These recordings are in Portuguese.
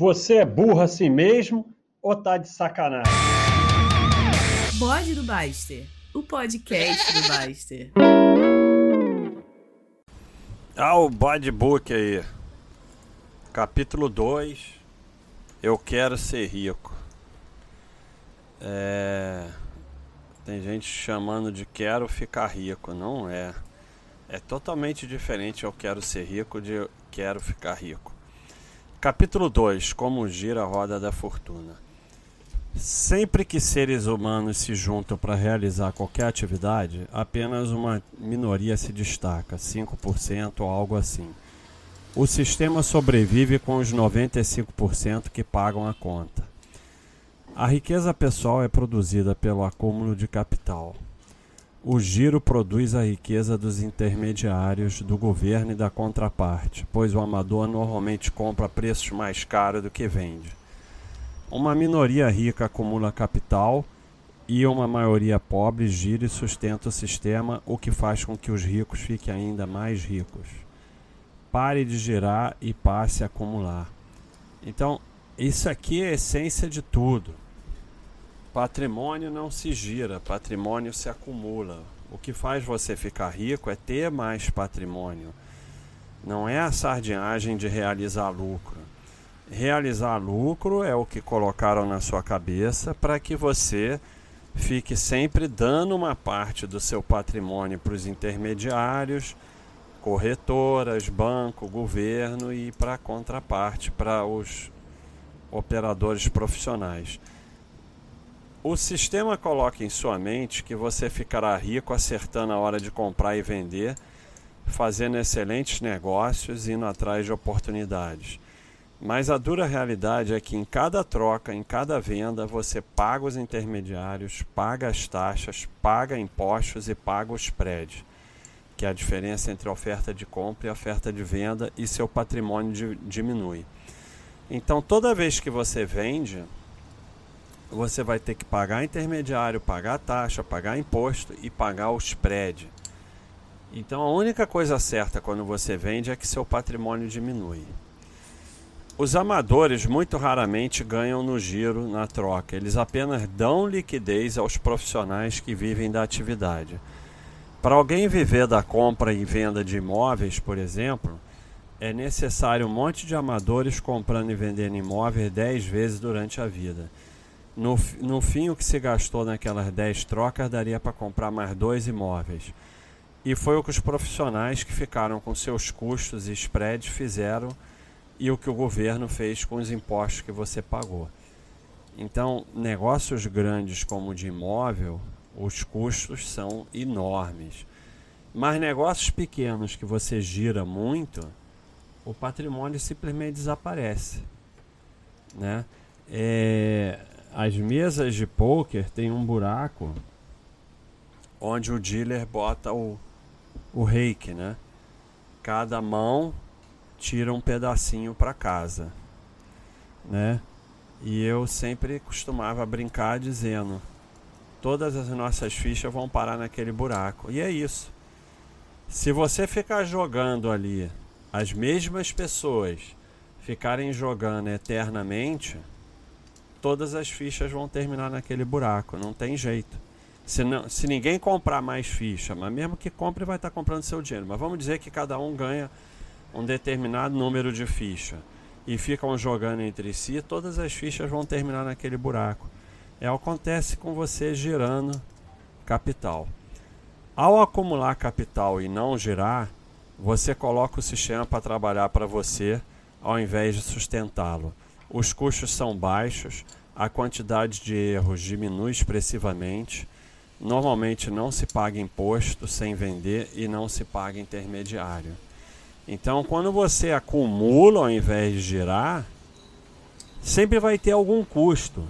Você é burro assim mesmo ou tá de sacanagem? Bode do Baster, o podcast do Baster. Ah, o Bode Book aí. Capítulo 2. Eu quero ser rico. É... Tem gente chamando de quero ficar rico. Não é. É totalmente diferente eu quero ser rico de eu quero ficar rico. Capítulo 2 Como gira a roda da fortuna. Sempre que seres humanos se juntam para realizar qualquer atividade, apenas uma minoria se destaca, 5% ou algo assim. O sistema sobrevive com os 95% que pagam a conta. A riqueza pessoal é produzida pelo acúmulo de capital. O giro produz a riqueza dos intermediários, do governo e da contraparte, pois o amador normalmente compra a preços mais caros do que vende. Uma minoria rica acumula capital e uma maioria pobre gira e sustenta o sistema, o que faz com que os ricos fiquem ainda mais ricos. Pare de girar e passe a acumular. Então, isso aqui é a essência de tudo. Patrimônio não se gira, patrimônio se acumula. O que faz você ficar rico é ter mais patrimônio. Não é a sardinhagem de realizar lucro. Realizar lucro é o que colocaram na sua cabeça para que você fique sempre dando uma parte do seu patrimônio para os intermediários, corretoras, banco, governo e para a contraparte, para os operadores profissionais. O sistema coloca em sua mente que você ficará rico acertando a hora de comprar e vender, fazendo excelentes negócios e indo atrás de oportunidades. Mas a dura realidade é que em cada troca, em cada venda, você paga os intermediários, paga as taxas, paga impostos e paga os spread, que é a diferença entre oferta de compra e oferta de venda, e seu patrimônio diminui. Então, toda vez que você vende, você vai ter que pagar intermediário, pagar taxa, pagar imposto e pagar o spread. Então a única coisa certa quando você vende é que seu patrimônio diminui. Os amadores muito raramente ganham no giro na troca, eles apenas dão liquidez aos profissionais que vivem da atividade. Para alguém viver da compra e venda de imóveis, por exemplo, é necessário um monte de amadores comprando e vendendo imóveis 10 vezes durante a vida. No, no fim, o que se gastou naquelas 10 trocas daria para comprar mais dois imóveis. E foi o que os profissionais que ficaram com seus custos e spreads fizeram e o que o governo fez com os impostos que você pagou. Então, negócios grandes como o de imóvel, os custos são enormes. Mas negócios pequenos que você gira muito, o patrimônio simplesmente desaparece. Né? É, as mesas de poker tem um buraco onde o dealer bota o, o reiki, né? Cada mão tira um pedacinho para casa, né? E eu sempre costumava brincar dizendo: todas as nossas fichas vão parar naquele buraco. E é isso. Se você ficar jogando ali, as mesmas pessoas ficarem jogando eternamente, todas as fichas vão terminar naquele buraco, não tem jeito. Se, não, se ninguém comprar mais ficha, mas mesmo que compre, vai estar comprando seu dinheiro. Mas vamos dizer que cada um ganha um determinado número de ficha e ficam jogando entre si, todas as fichas vão terminar naquele buraco. É acontece com você girando capital. Ao acumular capital e não girar, você coloca o sistema para trabalhar para você ao invés de sustentá-lo os custos são baixos, a quantidade de erros diminui expressivamente. Normalmente não se paga imposto sem vender e não se paga intermediário. Então, quando você acumula ao invés de girar, sempre vai ter algum custo,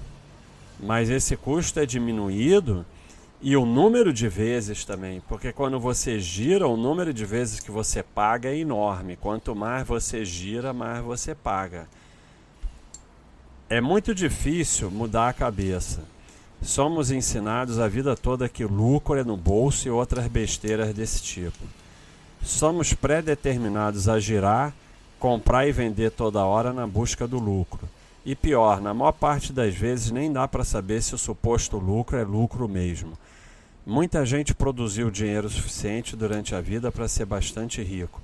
mas esse custo é diminuído e o número de vezes também, porque quando você gira, o número de vezes que você paga é enorme. Quanto mais você gira, mais você paga. É muito difícil mudar a cabeça. Somos ensinados a vida toda que lucro é no bolso e outras besteiras desse tipo. Somos predeterminados a girar, comprar e vender toda hora na busca do lucro. E pior, na maior parte das vezes nem dá para saber se o suposto lucro é lucro mesmo. Muita gente produziu dinheiro suficiente durante a vida para ser bastante rico,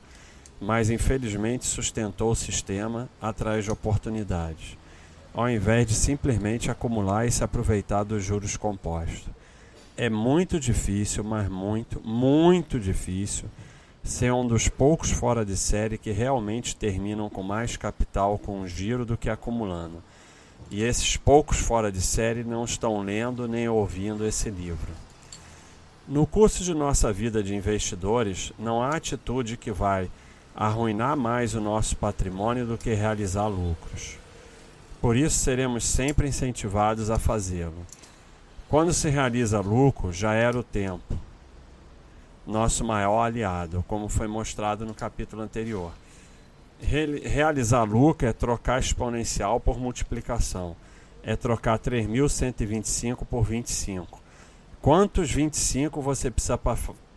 mas infelizmente sustentou o sistema atrás de oportunidades, ao invés de simplesmente acumular e se aproveitar dos juros compostos. É muito difícil, mas muito, muito difícil ser um dos poucos fora de série que realmente terminam com mais capital com giro do que acumulando. E esses poucos fora de série não estão lendo nem ouvindo esse livro. No curso de nossa vida de investidores, não há atitude que vai arruinar mais o nosso patrimônio do que realizar lucros. Por isso, seremos sempre incentivados a fazê-lo. Quando se realiza lucro, já era o tempo nosso maior aliado, como foi mostrado no capítulo anterior. Realizar lucro é trocar exponencial por multiplicação. É trocar 3.125 por 25. Quantos 25 você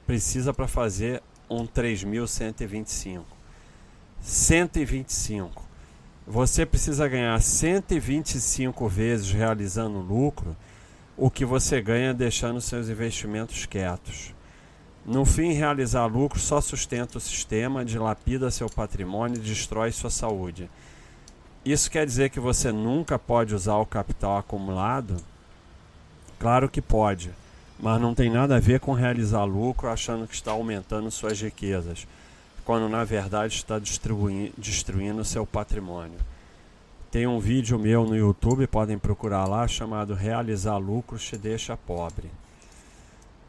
precisa para fazer um 3.125? 125. Você precisa ganhar 125 vezes realizando lucro o que você ganha deixando seus investimentos quietos. No fim, realizar lucro só sustenta o sistema, dilapida seu patrimônio e destrói sua saúde. Isso quer dizer que você nunca pode usar o capital acumulado? Claro que pode, mas não tem nada a ver com realizar lucro achando que está aumentando suas riquezas, quando na verdade está destruindo seu patrimônio. Tem um vídeo meu no YouTube, podem procurar lá, chamado Realizar Lucros te deixa pobre.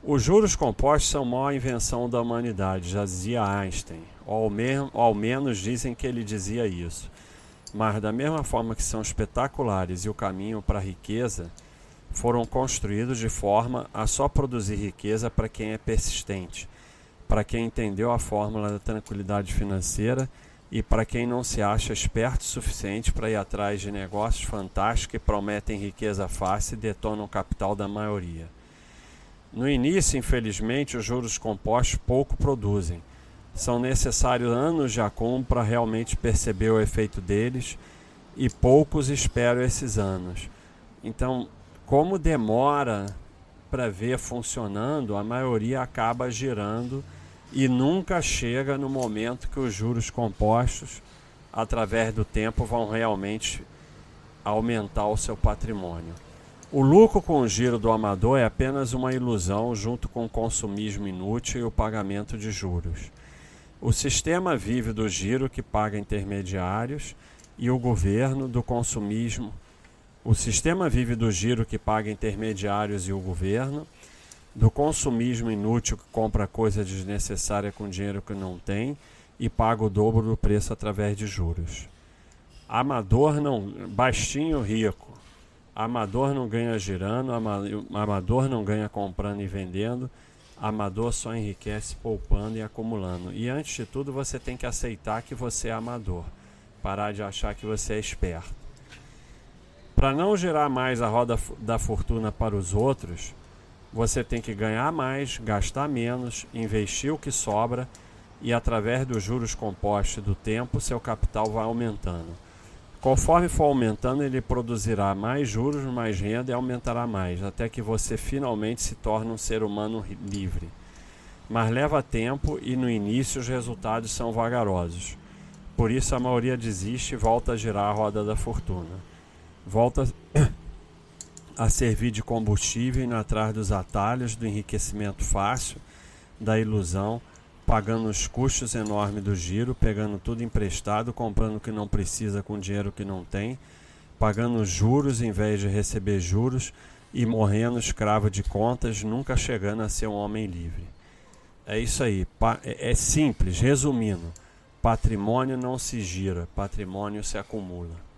Os juros compostos são a maior invenção da humanidade, já dizia Einstein, ou ao, mesmo, ao menos dizem que ele dizia isso. Mas, da mesma forma que são espetaculares e o caminho para a riqueza, foram construídos de forma a só produzir riqueza para quem é persistente, para quem entendeu a fórmula da tranquilidade financeira e para quem não se acha esperto o suficiente para ir atrás de negócios fantásticos que prometem riqueza fácil e detonam o capital da maioria. No início, infelizmente, os juros compostos pouco produzem. São necessários anos de acúmulo para realmente perceber o efeito deles e poucos esperam esses anos. Então, como demora para ver funcionando, a maioria acaba girando e nunca chega no momento que os juros compostos, através do tempo, vão realmente aumentar o seu patrimônio. O lucro com o giro do amador é apenas uma ilusão junto com o consumismo inútil e o pagamento de juros. O sistema vive do giro que paga intermediários e o governo do consumismo. O sistema vive do giro que paga intermediários e o governo, do consumismo inútil que compra coisa desnecessária com dinheiro que não tem e paga o dobro do preço através de juros. Amador não, baixinho rico Amador não ganha girando, amador não ganha comprando e vendendo, amador só enriquece poupando e acumulando. E antes de tudo, você tem que aceitar que você é amador, parar de achar que você é esperto. Para não gerar mais a roda da fortuna para os outros, você tem que ganhar mais, gastar menos, investir o que sobra e através dos juros compostos do tempo, seu capital vai aumentando. Conforme for aumentando, ele produzirá mais juros, mais renda e aumentará mais, até que você finalmente se torne um ser humano livre. Mas leva tempo e no início os resultados são vagarosos. Por isso a maioria desiste e volta a girar a roda da fortuna. Volta a servir de combustível indo atrás dos atalhos do enriquecimento fácil, da ilusão pagando os custos enormes do giro, pegando tudo emprestado, comprando o que não precisa com dinheiro que não tem, pagando juros em vez de receber juros e morrendo escravo de contas, nunca chegando a ser um homem livre. É isso aí, é, é simples, resumindo: patrimônio não se gira, patrimônio se acumula.